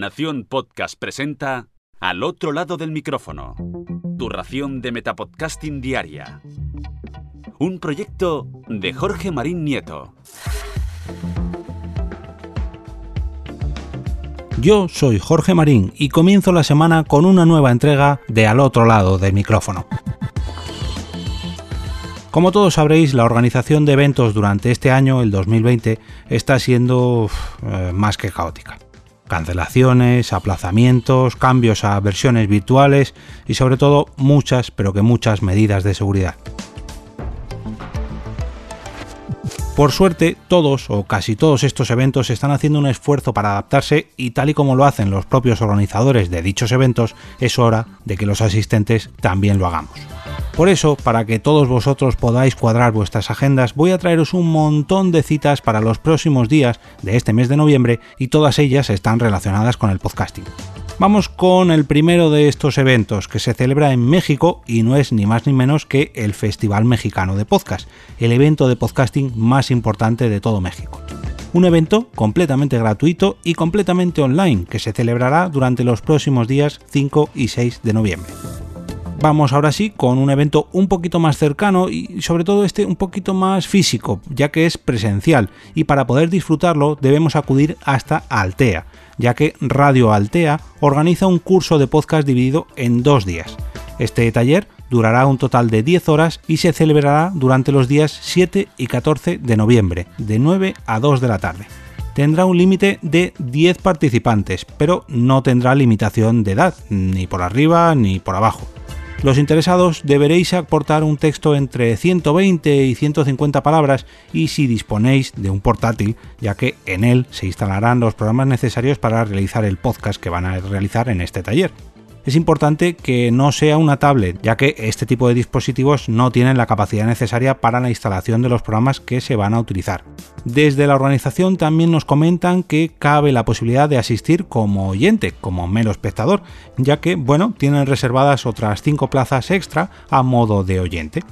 Nación Podcast presenta Al otro lado del micrófono. Tu ración de Metapodcasting Diaria. Un proyecto de Jorge Marín Nieto. Yo soy Jorge Marín y comienzo la semana con una nueva entrega de Al otro lado del micrófono. Como todos sabréis, la organización de eventos durante este año, el 2020, está siendo eh, más que caótica. Cancelaciones, aplazamientos, cambios a versiones virtuales y sobre todo muchas, pero que muchas medidas de seguridad. Por suerte, todos o casi todos estos eventos están haciendo un esfuerzo para adaptarse y tal y como lo hacen los propios organizadores de dichos eventos, es hora de que los asistentes también lo hagamos. Por eso, para que todos vosotros podáis cuadrar vuestras agendas, voy a traeros un montón de citas para los próximos días de este mes de noviembre y todas ellas están relacionadas con el podcasting. Vamos con el primero de estos eventos que se celebra en México y no es ni más ni menos que el Festival Mexicano de Podcast, el evento de podcasting más importante de todo México. Un evento completamente gratuito y completamente online que se celebrará durante los próximos días 5 y 6 de noviembre. Vamos ahora sí con un evento un poquito más cercano y sobre todo este un poquito más físico, ya que es presencial y para poder disfrutarlo debemos acudir hasta Altea, ya que Radio Altea organiza un curso de podcast dividido en dos días. Este taller durará un total de 10 horas y se celebrará durante los días 7 y 14 de noviembre, de 9 a 2 de la tarde. Tendrá un límite de 10 participantes, pero no tendrá limitación de edad, ni por arriba ni por abajo. Los interesados deberéis aportar un texto entre 120 y 150 palabras y si disponéis de un portátil, ya que en él se instalarán los programas necesarios para realizar el podcast que van a realizar en este taller es importante que no sea una tablet, ya que este tipo de dispositivos no tienen la capacidad necesaria para la instalación de los programas que se van a utilizar. Desde la organización también nos comentan que cabe la posibilidad de asistir como oyente, como mero espectador, ya que, bueno, tienen reservadas otras 5 plazas extra a modo de oyente.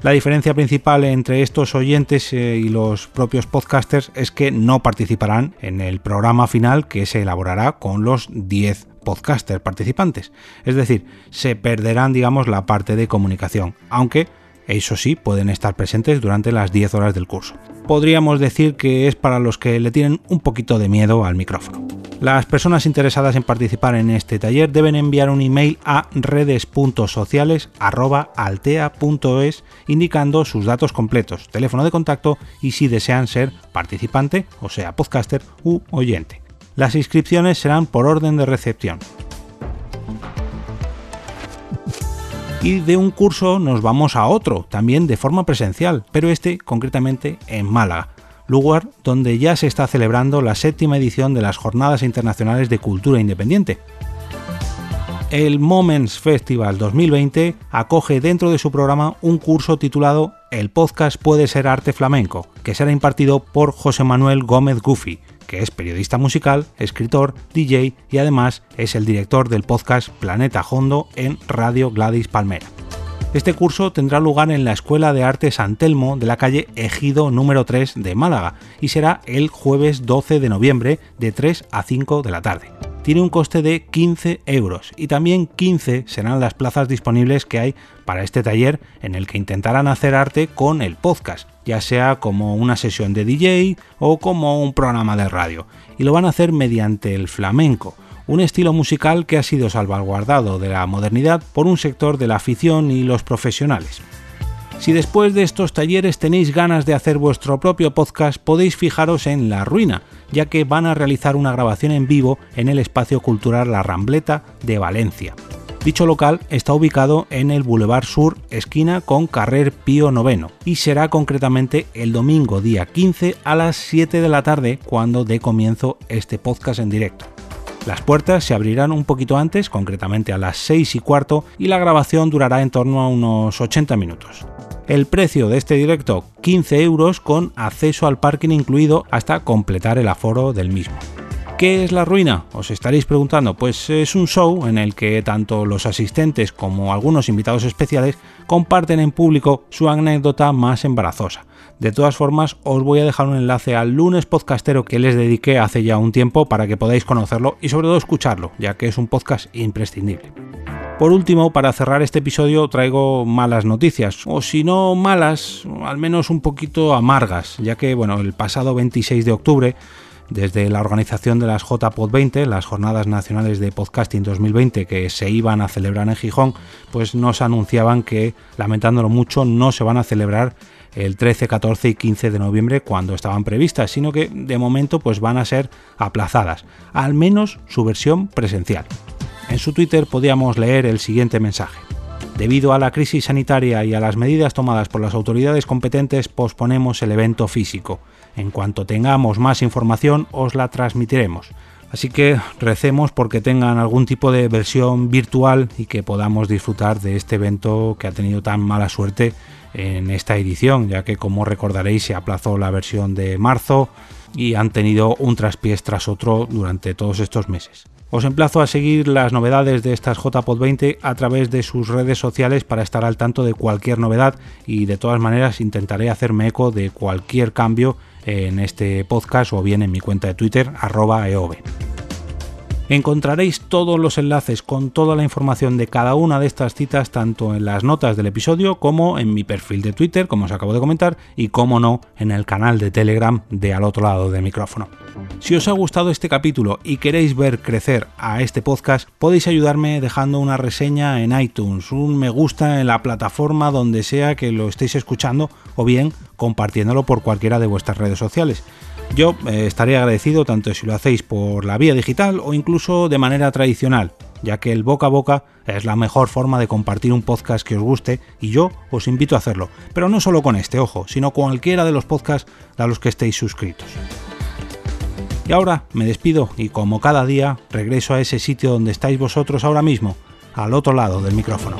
La diferencia principal entre estos oyentes eh, y los propios podcasters es que no participarán en el programa final que se elaborará con los 10 podcaster participantes. Es decir, se perderán, digamos, la parte de comunicación, aunque eso sí, pueden estar presentes durante las 10 horas del curso. Podríamos decir que es para los que le tienen un poquito de miedo al micrófono. Las personas interesadas en participar en este taller deben enviar un email a redes.sociales.altea.es indicando sus datos completos, teléfono de contacto y si desean ser participante, o sea, podcaster u oyente. Las inscripciones serán por orden de recepción. Y de un curso nos vamos a otro, también de forma presencial, pero este concretamente en Málaga, lugar donde ya se está celebrando la séptima edición de las Jornadas Internacionales de Cultura Independiente. El Moments Festival 2020 acoge dentro de su programa un curso titulado El podcast puede ser arte flamenco, que será impartido por José Manuel Gómez Gufi, que es periodista musical, escritor, DJ y además es el director del podcast Planeta Hondo en Radio Gladys Palmera. Este curso tendrá lugar en la Escuela de Arte San Telmo de la calle Ejido número 3 de Málaga y será el jueves 12 de noviembre de 3 a 5 de la tarde. Tiene un coste de 15 euros y también 15 serán las plazas disponibles que hay para este taller en el que intentarán hacer arte con el podcast, ya sea como una sesión de DJ o como un programa de radio, y lo van a hacer mediante el flamenco, un estilo musical que ha sido salvaguardado de la modernidad por un sector de la afición y los profesionales. Si después de estos talleres tenéis ganas de hacer vuestro propio podcast, podéis fijaros en La Ruina, ya que van a realizar una grabación en vivo en el espacio cultural La Rambleta de Valencia. Dicho local está ubicado en el Boulevard Sur, esquina con Carrer Pío IX, y será concretamente el domingo día 15 a las 7 de la tarde cuando dé comienzo este podcast en directo. Las puertas se abrirán un poquito antes, concretamente a las 6 y cuarto, y la grabación durará en torno a unos 80 minutos. El precio de este directo 15 euros con acceso al parking incluido hasta completar el aforo del mismo. ¿Qué es la ruina? Os estaréis preguntando. Pues es un show en el que tanto los asistentes como algunos invitados especiales comparten en público su anécdota más embarazosa. De todas formas, os voy a dejar un enlace al lunes podcastero que les dediqué hace ya un tiempo para que podáis conocerlo y sobre todo escucharlo, ya que es un podcast imprescindible. Por último, para cerrar este episodio traigo malas noticias, o si no malas, al menos un poquito amargas, ya que bueno, el pasado 26 de octubre desde la organización de las JPod 20, las Jornadas Nacionales de Podcasting 2020 que se iban a celebrar en Gijón, pues nos anunciaban que, lamentándolo mucho, no se van a celebrar el 13, 14 y 15 de noviembre cuando estaban previstas, sino que de momento pues van a ser aplazadas, al menos su versión presencial. En su Twitter podíamos leer el siguiente mensaje. Debido a la crisis sanitaria y a las medidas tomadas por las autoridades competentes, posponemos el evento físico. En cuanto tengamos más información, os la transmitiremos. Así que recemos porque tengan algún tipo de versión virtual y que podamos disfrutar de este evento que ha tenido tan mala suerte en esta edición, ya que como recordaréis se aplazó la versión de marzo y han tenido un traspiés tras otro durante todos estos meses. Os emplazo a seguir las novedades de estas JPod 20 a través de sus redes sociales para estar al tanto de cualquier novedad y de todas maneras intentaré hacerme eco de cualquier cambio en este podcast o bien en mi cuenta de Twitter arroba eove. Encontraréis todos los enlaces con toda la información de cada una de estas citas tanto en las notas del episodio como en mi perfil de Twitter, como os acabo de comentar, y como no, en el canal de Telegram de al otro lado del micrófono. Si os ha gustado este capítulo y queréis ver crecer a este podcast, podéis ayudarme dejando una reseña en iTunes, un me gusta en la plataforma donde sea que lo estéis escuchando o bien compartiéndolo por cualquiera de vuestras redes sociales. Yo eh, estaré agradecido tanto si lo hacéis por la vía digital o incluso de manera tradicional, ya que el boca a boca es la mejor forma de compartir un podcast que os guste y yo os invito a hacerlo, pero no solo con este, ojo, sino cualquiera de los podcasts a los que estéis suscritos. Y ahora me despido y como cada día regreso a ese sitio donde estáis vosotros ahora mismo, al otro lado del micrófono.